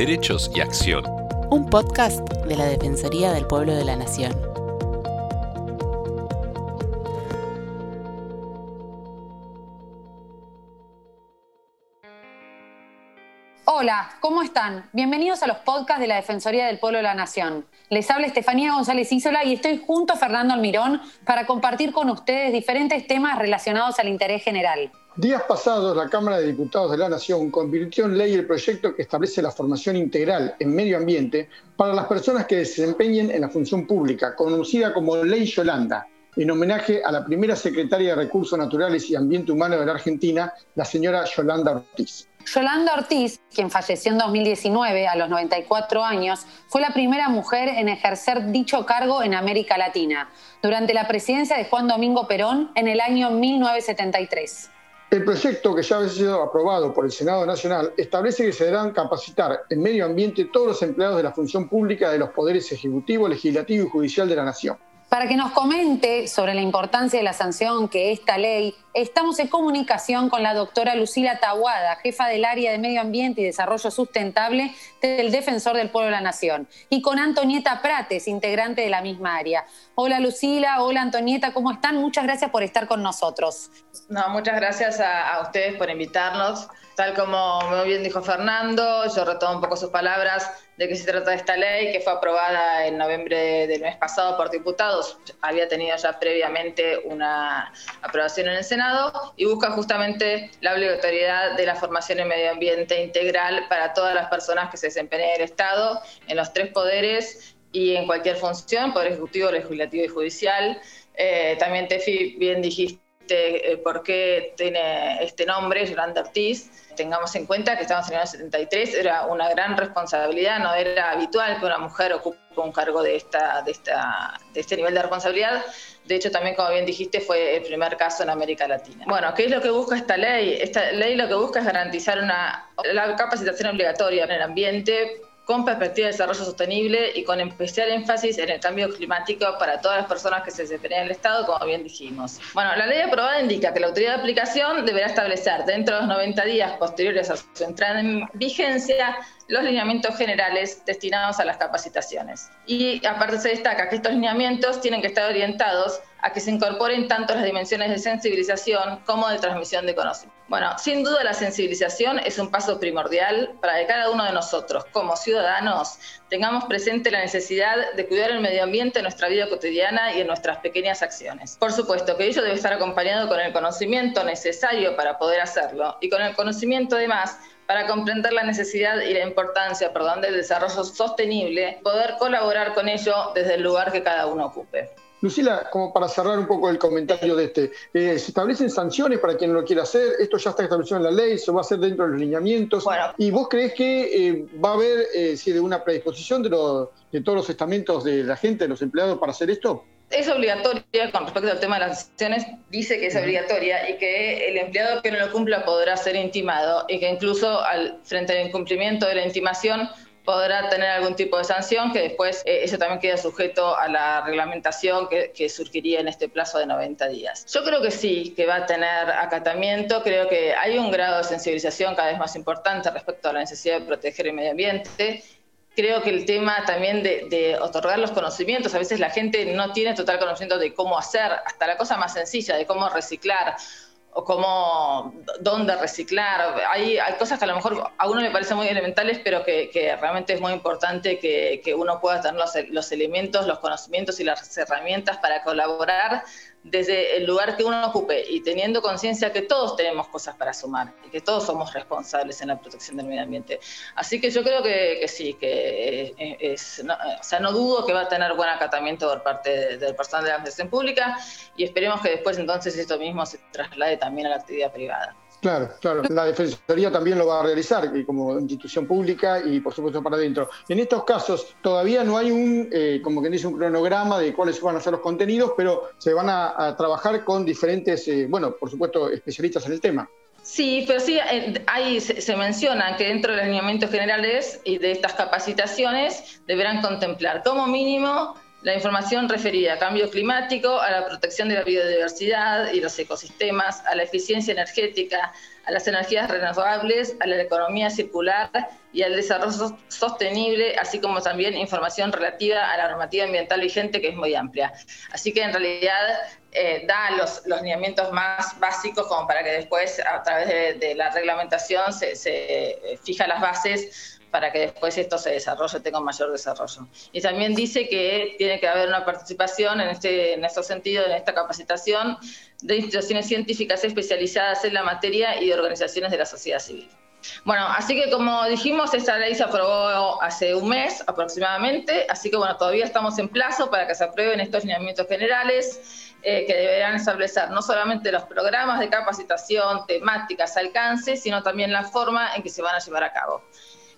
Derechos y Acción. Un podcast de la Defensoría del Pueblo de la Nación. Hola, ¿cómo están? Bienvenidos a los podcasts de la Defensoría del Pueblo de la Nación. Les habla Estefanía González Isola y estoy junto a Fernando Almirón para compartir con ustedes diferentes temas relacionados al interés general. Días pasados, la Cámara de Diputados de la Nación convirtió en ley el proyecto que establece la formación integral en medio ambiente para las personas que desempeñen en la función pública, conocida como Ley Yolanda, en homenaje a la primera secretaria de Recursos Naturales y Ambiente Humano de la Argentina, la señora Yolanda Ortiz. Yolanda Ortiz, quien falleció en 2019 a los 94 años, fue la primera mujer en ejercer dicho cargo en América Latina, durante la presidencia de Juan Domingo Perón en el año 1973. El proyecto, que ya ha sido aprobado por el Senado Nacional, establece que se deberán capacitar en medio ambiente todos los empleados de la función pública de los poderes ejecutivo, legislativo y judicial de la Nación. Para que nos comente sobre la importancia de la sanción que esta ley, estamos en comunicación con la doctora Lucila Tahuada, jefa del área de Medio Ambiente y Desarrollo Sustentable del Defensor del Pueblo de la Nación, y con Antonieta Prates, integrante de la misma área. Hola Lucila, hola Antonieta, ¿cómo están? Muchas gracias por estar con nosotros. No, muchas gracias a, a ustedes por invitarnos. Tal como muy bien dijo Fernando, yo retomo un poco sus palabras de qué se trata esta ley, que fue aprobada en noviembre del mes pasado por diputados, había tenido ya previamente una aprobación en el Senado y busca justamente la obligatoriedad de la formación en medio ambiente integral para todas las personas que se desempeñen en el Estado, en los tres poderes y en cualquier función, Poder Ejecutivo, Legislativo y Judicial. Eh, también, Tefi, bien dijiste eh, por qué tiene este nombre, Yolanda Ortiz tengamos en cuenta que estamos en el año 73, era una gran responsabilidad, no era habitual que una mujer ocupe un cargo de, esta, de, esta, de este nivel de responsabilidad. De hecho, también, como bien dijiste, fue el primer caso en América Latina. Bueno, ¿qué es lo que busca esta ley? Esta ley lo que busca es garantizar una, la capacitación obligatoria en el ambiente con perspectiva de desarrollo sostenible y con especial énfasis en el cambio climático para todas las personas que se desempeñan en el Estado, como bien dijimos. Bueno, la ley aprobada indica que la autoridad de aplicación deberá establecer dentro de los 90 días posteriores a su entrada en vigencia los lineamientos generales destinados a las capacitaciones. Y aparte se destaca que estos lineamientos tienen que estar orientados a que se incorporen tanto las dimensiones de sensibilización como de transmisión de conocimiento. Bueno, sin duda la sensibilización es un paso primordial para que cada uno de nosotros, como ciudadanos, tengamos presente la necesidad de cuidar el medio ambiente en nuestra vida cotidiana y en nuestras pequeñas acciones. Por supuesto que ello debe estar acompañado con el conocimiento necesario para poder hacerlo y con el conocimiento además para comprender la necesidad y la importancia perdón, del desarrollo sostenible, poder colaborar con ello desde el lugar que cada uno ocupe. Lucila, como para cerrar un poco el comentario de este, eh, ¿se establecen sanciones para quien lo quiera hacer? ¿Esto ya está establecido en la ley? ¿Se va a hacer dentro de los lineamientos? ¿Y vos crees que eh, va a haber eh, si de una predisposición de, de todos los estamentos de la gente, de los empleados, para hacer esto? es obligatoria con respecto al tema de las sanciones, dice que es obligatoria y que el empleado que no lo cumpla podrá ser intimado y que incluso al, frente al incumplimiento de la intimación podrá tener algún tipo de sanción que después eh, eso también queda sujeto a la reglamentación que, que, surgiría en este plazo de 90 días. Yo creo que sí, que va a tener acatamiento, creo que hay un grado de sensibilización cada vez más importante respecto a la necesidad de proteger el medio ambiente creo que el tema también de, otorgar los conocimientos, a veces la gente no tiene total conocimiento de cómo hacer, hasta la cosa más sencilla, de cómo reciclar o cómo, dónde reciclar. Hay, hay cosas que a lo mejor a uno le parecen muy elementales, pero que, realmente es muy importante que, uno pueda tener los, los elementos, los conocimientos y las herramientas para colaborar desde el lugar que uno ocupe y teniendo conciencia que todos tenemos cosas para sumar y que todos somos responsables en la protección del medio ambiente. Así que yo creo que, sí, que eh, es, no, o sea, no dudo que va a tener buen acatamiento por parte del personal de la administración pública y esperemos que después entonces esto mismo se traslade también a la actividad privada. Claro, claro. La Defensoría también lo va a realizar como institución pública y por supuesto para adentro. En estos casos todavía no hay un, eh, como quien dice, un cronograma de cuáles van a ser los contenidos, pero se van a, trabajar con diferentes, eh, bueno, por supuesto, especialistas en el tema. Sí, pero sí, eh, ahí se, menciona que dentro de los lineamientos generales y de estas capacitaciones deberán contemplar como mínimo la información referida a cambio climático, a la protección de la biodiversidad y los ecosistemas, a la eficiencia energética, a las energías renovables, a la economía circular y al desarrollo sostenible, así como también información relativa a la normativa ambiental vigente, que es muy amplia. Así que en realidad eh, da los, los lineamientos más básicos como para que después, a través de, la reglamentación, se, se eh, fija las bases para que después esto se desarrolle, tenga un mayor desarrollo. Y también dice que tiene que haber una participación en este, en este sentido, en esta capacitación de instituciones científicas especializadas en la materia y organizaciones de la sociedad civil. Bueno, así que como dijimos, esta ley se aprobó hace un mes aproximadamente, así que bueno, todavía estamos en plazo para que se aprueben estos lineamientos generales eh, que deberán establecer no solamente los programas de capacitación, temáticas, alcances, sino también la forma en que se van a llevar a cabo.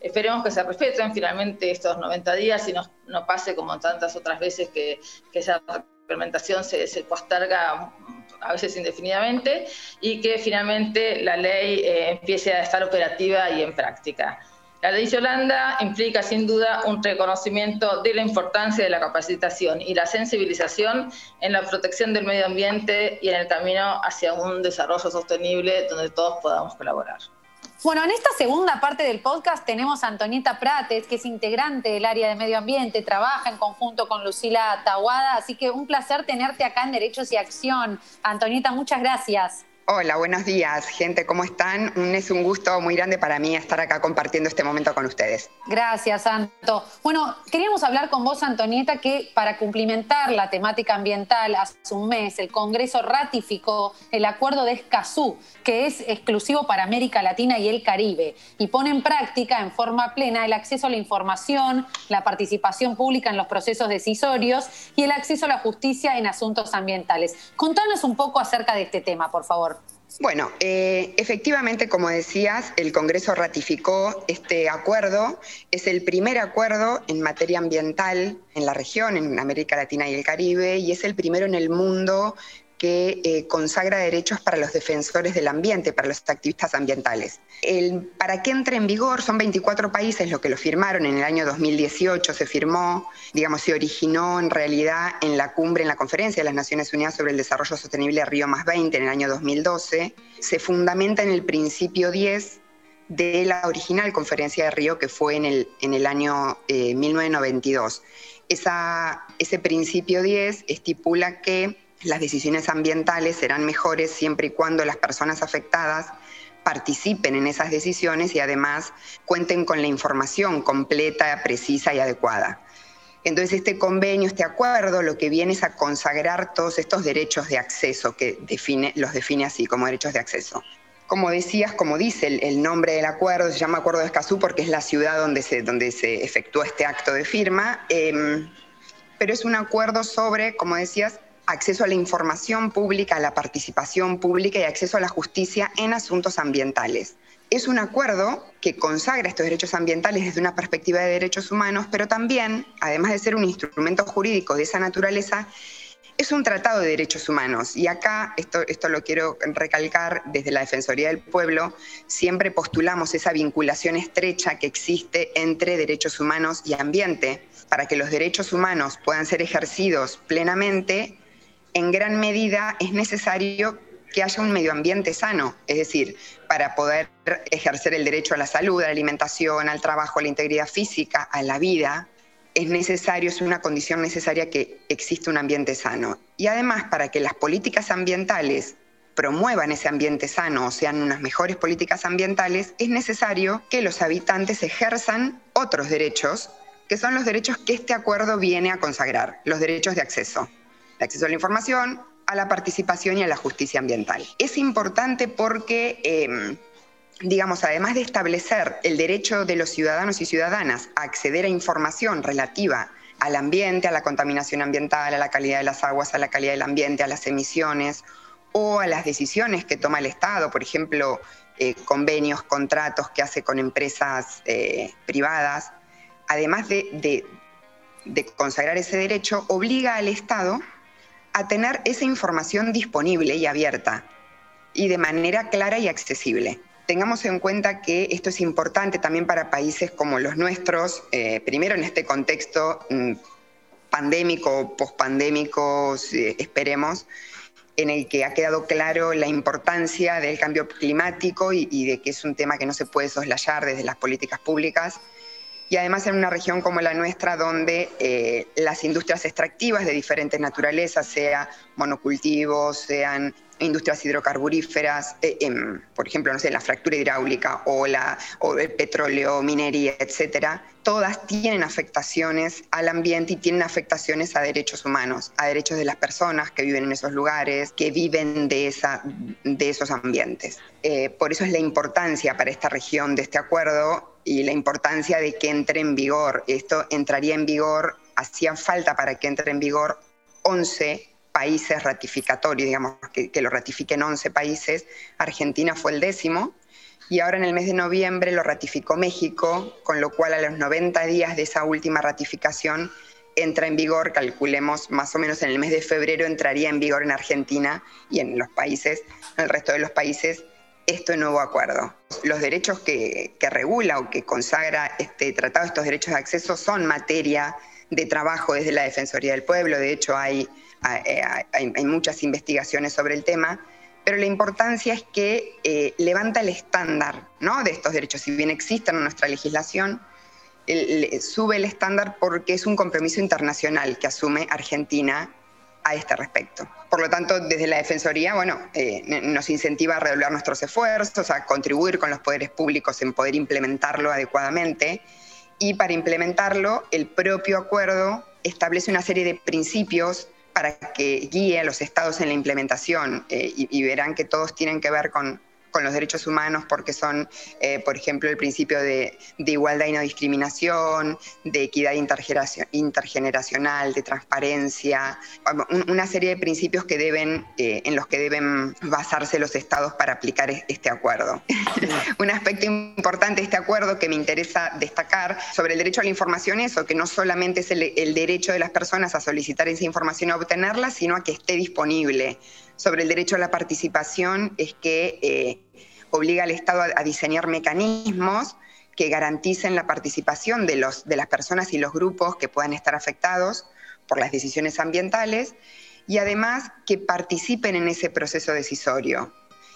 Esperemos que se respeten finalmente estos 90 días y no, no pase como tantas otras veces que, que esa implementación se, se, posterga a veces indefinidamente y que finalmente la ley eh, empiece a estar operativa y en práctica. La ley Yolanda implica sin duda un reconocimiento de la importancia de la capacitación y la sensibilización en la protección del medio ambiente y en el camino hacia un desarrollo sostenible donde todos podamos colaborar. Bueno, en esta segunda parte del podcast tenemos a Antonieta Prates, que es integrante del área de medio ambiente, trabaja en conjunto con Lucila Tahuada, así que un placer tenerte acá en Derechos y Acción. Antonieta, muchas gracias. Hola, buenos días, gente, ¿cómo están? Es un gusto muy grande para mí estar acá compartiendo este momento con ustedes. Gracias, Santo. Bueno, queríamos hablar con vos, Antonieta, que para cumplimentar la temática ambiental hace un mes el Congreso ratificó el acuerdo de Escazú, que es exclusivo para América Latina y el Caribe, y pone en práctica en forma plena el acceso a la información, la participación pública en los procesos decisorios y el acceso a la justicia en asuntos ambientales. Contanos un poco acerca de este tema, por favor. Bueno, eh, efectivamente, como decías, el Congreso ratificó este acuerdo. Es el primer acuerdo en materia ambiental en la región, en América Latina y el Caribe, y es el primero en el mundo que eh, consagra derechos para los defensores del ambiente, para los activistas ambientales. El, para que entre en vigor, son 24 países los que lo firmaron, en el año 2018 se firmó, digamos, se originó en realidad en la cumbre, en la conferencia de las Naciones Unidas sobre el Desarrollo Sostenible Río más 20 en el año 2012, se fundamenta en el principio 10 de la original conferencia de Río que fue en el, en el año 1992. Eh, Esa, ese principio 10 estipula que las decisiones ambientales serán mejores siempre y cuando las personas afectadas participen en esas decisiones y además cuenten con la información completa, precisa y adecuada. Entonces este convenio, este acuerdo, lo que viene es a consagrar todos estos derechos de acceso, que define, los define así como derechos de acceso. Como decías, como dice el, nombre del acuerdo, se llama Acuerdo de Escazú porque es la ciudad donde se, donde se efectúa este acto de firma, eh, pero es un acuerdo sobre, como decías, acceso a la información pública, a la participación pública y acceso a la justicia en asuntos ambientales. Es un acuerdo que consagra estos derechos ambientales desde una perspectiva de derechos humanos, pero también, además de ser un instrumento jurídico de esa naturaleza, es un tratado de derechos humanos. Y acá, esto, esto lo quiero recalcar, desde la Defensoría del Pueblo, siempre postulamos esa vinculación estrecha que existe entre derechos humanos y ambiente. Para que los derechos humanos puedan ser ejercidos plenamente, en gran medida es necesario que haya un medio ambiente sano, es decir, para poder ejercer el derecho a la salud, a la alimentación, al trabajo, a la integridad física, a la vida, es necesario, es una condición necesaria que exista un ambiente sano. Y además, para que las políticas ambientales promuevan ese ambiente sano o sean unas mejores políticas ambientales, es necesario que los habitantes ejerzan otros derechos, que son los derechos que este acuerdo viene a consagrar, los derechos de acceso acceso a la información, a la participación y a la justicia ambiental. Es importante porque, em, digamos, además de establecer el derecho de los ciudadanos y ciudadanas a acceder a información relativa al ambiente, a la contaminación ambiental, a la calidad de las aguas, a la calidad del ambiente, a las emisiones o a las decisiones que toma el Estado, por ejemplo, eh, convenios, contratos que hace con empresas eh, privadas, además de consagrar ese derecho, obliga al Estado a tener esa información disponible y abierta y de manera clara y accesible. Tengamos en cuenta que esto es importante también para países como los nuestros, eh, primero en este contexto mm, pandémico, pospandémico, esperemos, en el que ha quedado claro la importancia del cambio climático y, de que es un tema que no se puede soslayar desde las políticas públicas. Y además en una región como la nuestra, donde eh, las industrias extractivas de diferentes naturalezas, sea monocultivos, sean industrias hidrocarburíferas, eh, em, por ejemplo, no sé, la fractura hidráulica o, la, o el petróleo, minería, etcétera, todas tienen afectaciones al ambiente y tienen afectaciones a derechos humanos, a derechos de las personas que viven en esos lugares, que viven de, esa, de esos ambientes. Eh, por eso es la importancia para esta región de este acuerdo y la importancia de que entre en vigor. Esto entraría en vigor, hacía falta para que entre en vigor 11 países ratificatorios, digamos, que, lo ratifiquen 11 países, Argentina fue el décimo, y ahora en el mes de noviembre lo ratificó México, con lo cual a los 90 días de esa última ratificación entra en vigor, calculemos más o menos en el mes de febrero entraría en vigor en Argentina y en los países, en el resto de los países, este nuevo acuerdo. Los derechos que, que regula o que consagra este tratado, estos derechos de acceso, son materia de trabajo desde la Defensoría del Pueblo. De hecho, hay eh, hay, muchas investigaciones sobre el tema, pero la importancia es que eh, levanta el estándar ¿no? de estos derechos. Si bien existen en nuestra legislación, sube el estándar porque es un compromiso internacional que asume Argentina a este respecto. Por lo tanto, desde la Defensoría, bueno, eh, nos incentiva a redoblar nuestros esfuerzos, a contribuir con los poderes públicos en poder implementarlo adecuadamente. Y para implementarlo, el propio acuerdo establece una serie de principios para que guíe a los estados en la implementación eh, y, verán que todos tienen que ver con, con los derechos humanos porque son, eh, por ejemplo, el principio de, igualdad y no discriminación, de equidad intergeneracional, de transparencia, una serie de principios que deben, eh, en los que deben basarse los estados para aplicar este acuerdo. Un aspecto importante de este acuerdo que me interesa destacar sobre el derecho a la información es que no solamente es el, derecho de las personas a solicitar esa información y a obtenerla, sino a que esté disponible sobre el derecho a la participación es que eh, obliga al Estado a, diseñar mecanismos que garanticen la participación de, los, de las personas y los grupos que puedan estar afectados por las decisiones ambientales y además que participen en ese proceso decisorio.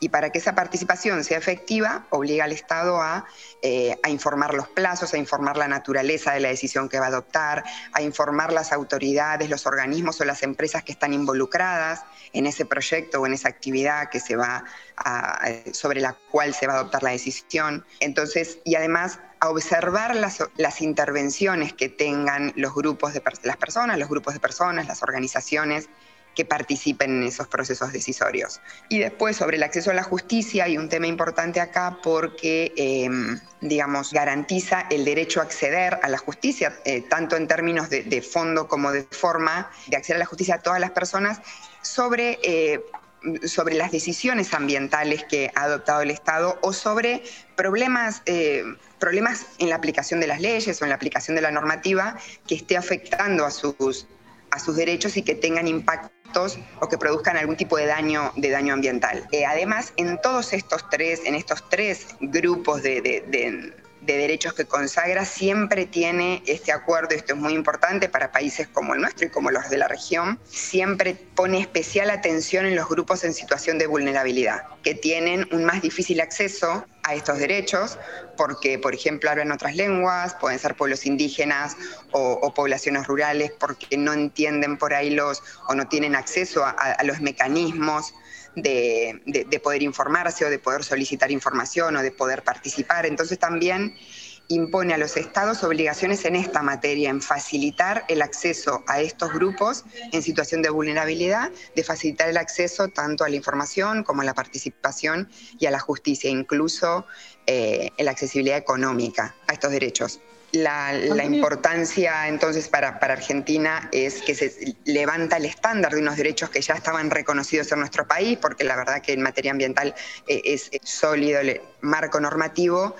Y para que esa participación sea efectiva, obliga al Estado a, eh, a, informar los plazos, a informar la naturaleza de la decisión que va a adoptar, a informar las autoridades, los organismos o las empresas que están involucradas en ese proyecto o en esa actividad que se va sobre la cual se va a adoptar la decisión. Entonces, y además a observar las, las intervenciones que tengan los grupos de las personas, los grupos de personas, las organizaciones que participen en esos procesos decisorios. Y después sobre el acceso a la justicia hay un tema importante acá porque, em, digamos, garantiza el derecho a acceder a la justicia, eh, tanto en términos de, fondo como de forma, de acceder a la justicia a todas las personas sobre... Eh, sobre las decisiones ambientales que ha adoptado el Estado o sobre problemas, eh, problemas en la aplicación de las leyes o en la aplicación de la normativa que esté afectando a sus, a sus derechos y que tengan impacto o que produzcan algún tipo de daño, de daño ambiental. Eh, además, en todos estos tres, en estos tres grupos de, derechos que consagra, siempre tiene este acuerdo, esto es muy importante para países como el nuestro y como los de la región, siempre pone especial atención en los grupos en situación de vulnerabilidad, que tienen un más difícil acceso a estos derechos, porque, por ejemplo, hablan otras lenguas, pueden ser pueblos indígenas o, poblaciones rurales, porque no entienden por ahí los o no tienen acceso a, los mecanismos de, de, poder informarse o de poder solicitar información o de poder participar. Entonces también impone a los estados obligaciones en esta materia, en facilitar el acceso a estos grupos en situación de vulnerabilidad, de facilitar el acceso tanto a la información como a la participación y a la justicia, incluso eh, la accesibilidad económica a estos derechos. La, importancia entonces para, Argentina es que se levanta el estándar de unos derechos que ya estaban reconocidos en nuestro país, porque la verdad que en materia ambiental eh, es, es sólido el marco normativo,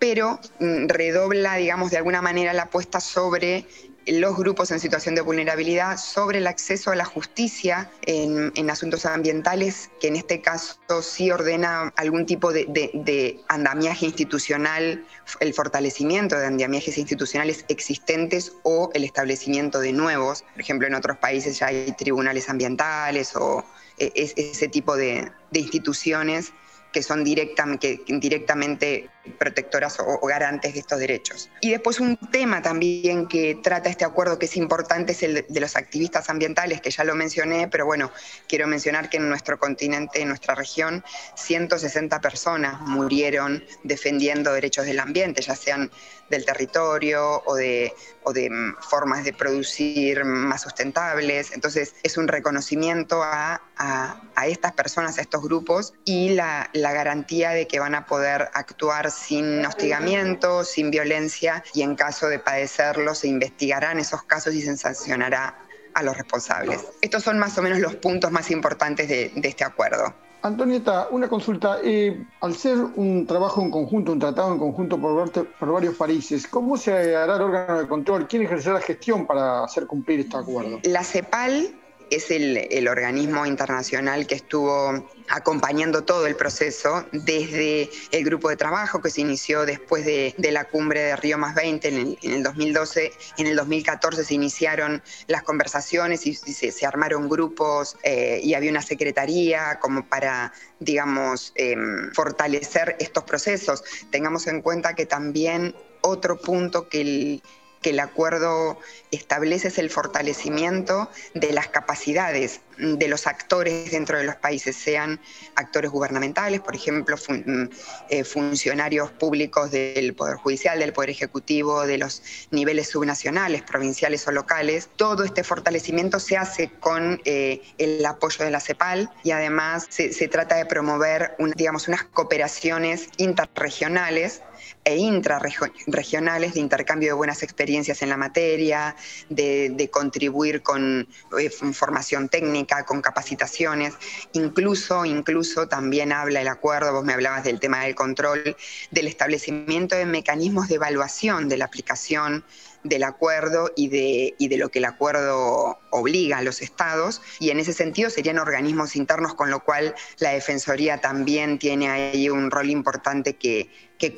pero mm, redobla, digamos, de alguna manera la apuesta sobre los grupos en situación de vulnerabilidad sobre el acceso a la justicia en, asuntos ambientales, que en este caso sí ordena algún tipo de, andamiaje institucional, el fortalecimiento de andamiajes institucionales existentes o el establecimiento de nuevos. Por ejemplo, en otros países ya hay tribunales ambientales o e, ese tipo de, de instituciones que son directamente protectoras o, garantes de estos derechos. Y después un tema también que trata este acuerdo que es importante es el de los activistas ambientales, que ya lo mencioné, pero bueno, quiero mencionar que en nuestro continente, en nuestra región, 160 personas murieron defendiendo derechos del ambiente, ya sean del territorio o de, o de mm, formas de producir más sustentables. Entonces es un reconocimiento a, a, estas personas, a estos grupos y la, la garantía de que van a poder actuar sin hostigamiento, sin violencia y en caso de padecerlo se investigarán esos casos y se sancionará a los responsables. Estos son más o menos los puntos más importantes de, este acuerdo. Antonieta, una consulta. Eh, al ser un trabajo en conjunto, un tratado en conjunto por, por, varios países, ¿cómo se hará el órgano de control? ¿Quién ejercerá la gestión para hacer cumplir este acuerdo? La CEPAL es el, organismo internacional que estuvo acompañando todo el proceso desde el grupo de trabajo que se inició después de, la cumbre de Río más 20 en el, 2012. En el 2014 se iniciaron las conversaciones y, se, armaron grupos eh, y había una secretaría como para, digamos, em, fortalecer estos procesos. Tengamos en cuenta que también otro punto que el, que el acuerdo establece es el fortalecimiento de las capacidades de los actores dentro de los países, sean actores gubernamentales, por ejemplo, mm, eh, funcionarios públicos del Poder Judicial, del Poder Ejecutivo, de los niveles subnacionales, provinciales o locales. Todo este fortalecimiento se hace con eh, el apoyo de la CEPAL y además se, trata de promover digamos, unas cooperaciones interregionales e intrarregionales de intercambio de buenas experiencias en la materia, de, contribuir con eh, formación técnica, con capacitaciones, incluso, incluso también habla el acuerdo, vos me hablabas del tema del control, del establecimiento de mecanismos de evaluación de la aplicación del acuerdo y de, y de lo que el acuerdo obliga a los estados, y en ese sentido serían organismos internos, con lo cual la Defensoría también tiene ahí un rol importante que, que,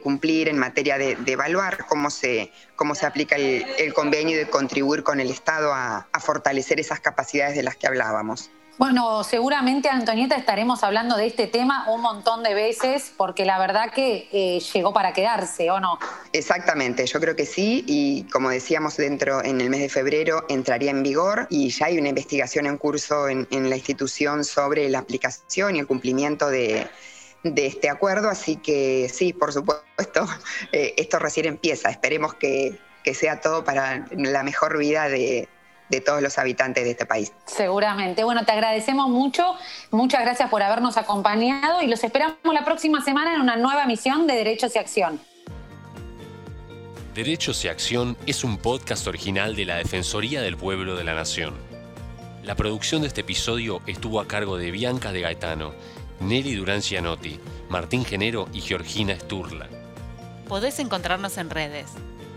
cumplir en materia de, evaluar cómo se, cómo se aplica el, convenio y de contribuir con el Estado a fortalecer esas capacidades de las que hablábamos. Bueno, seguramente Antonieta estaremos hablando de este tema un montón de veces porque la verdad que eh, llegó para quedarse, ¿o no? Exactamente, yo creo que sí y como decíamos dentro en el mes de febrero entraría en vigor y ya hay una investigación en curso en, la institución sobre la aplicación y el cumplimiento de, este acuerdo, así que sí, por supuesto, eh, esto recién empieza, esperemos que sea todo para la mejor vida de, de todos los habitantes de este país. Seguramente. Bueno, te agradecemos mucho. Muchas gracias por habernos acompañado y los esperamos la próxima semana en una nueva misión de Derechos y Acción. Derechos y Acción es un podcast original de la Defensoría del Pueblo de la Nación. La producción de este episodio estuvo a cargo de Bianca de Gaetano, Nelly Durán Cianotti, Martín Genero y Georgina Sturla. Podés encontrarnos en redes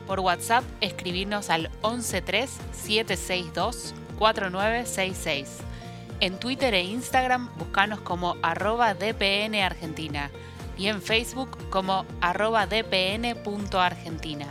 por WhatsApp escribirnos al 113-762-4966. En Twitter e Instagram buscanos como arroba DPN Argentina y en Facebook como arroba dpn.argentina.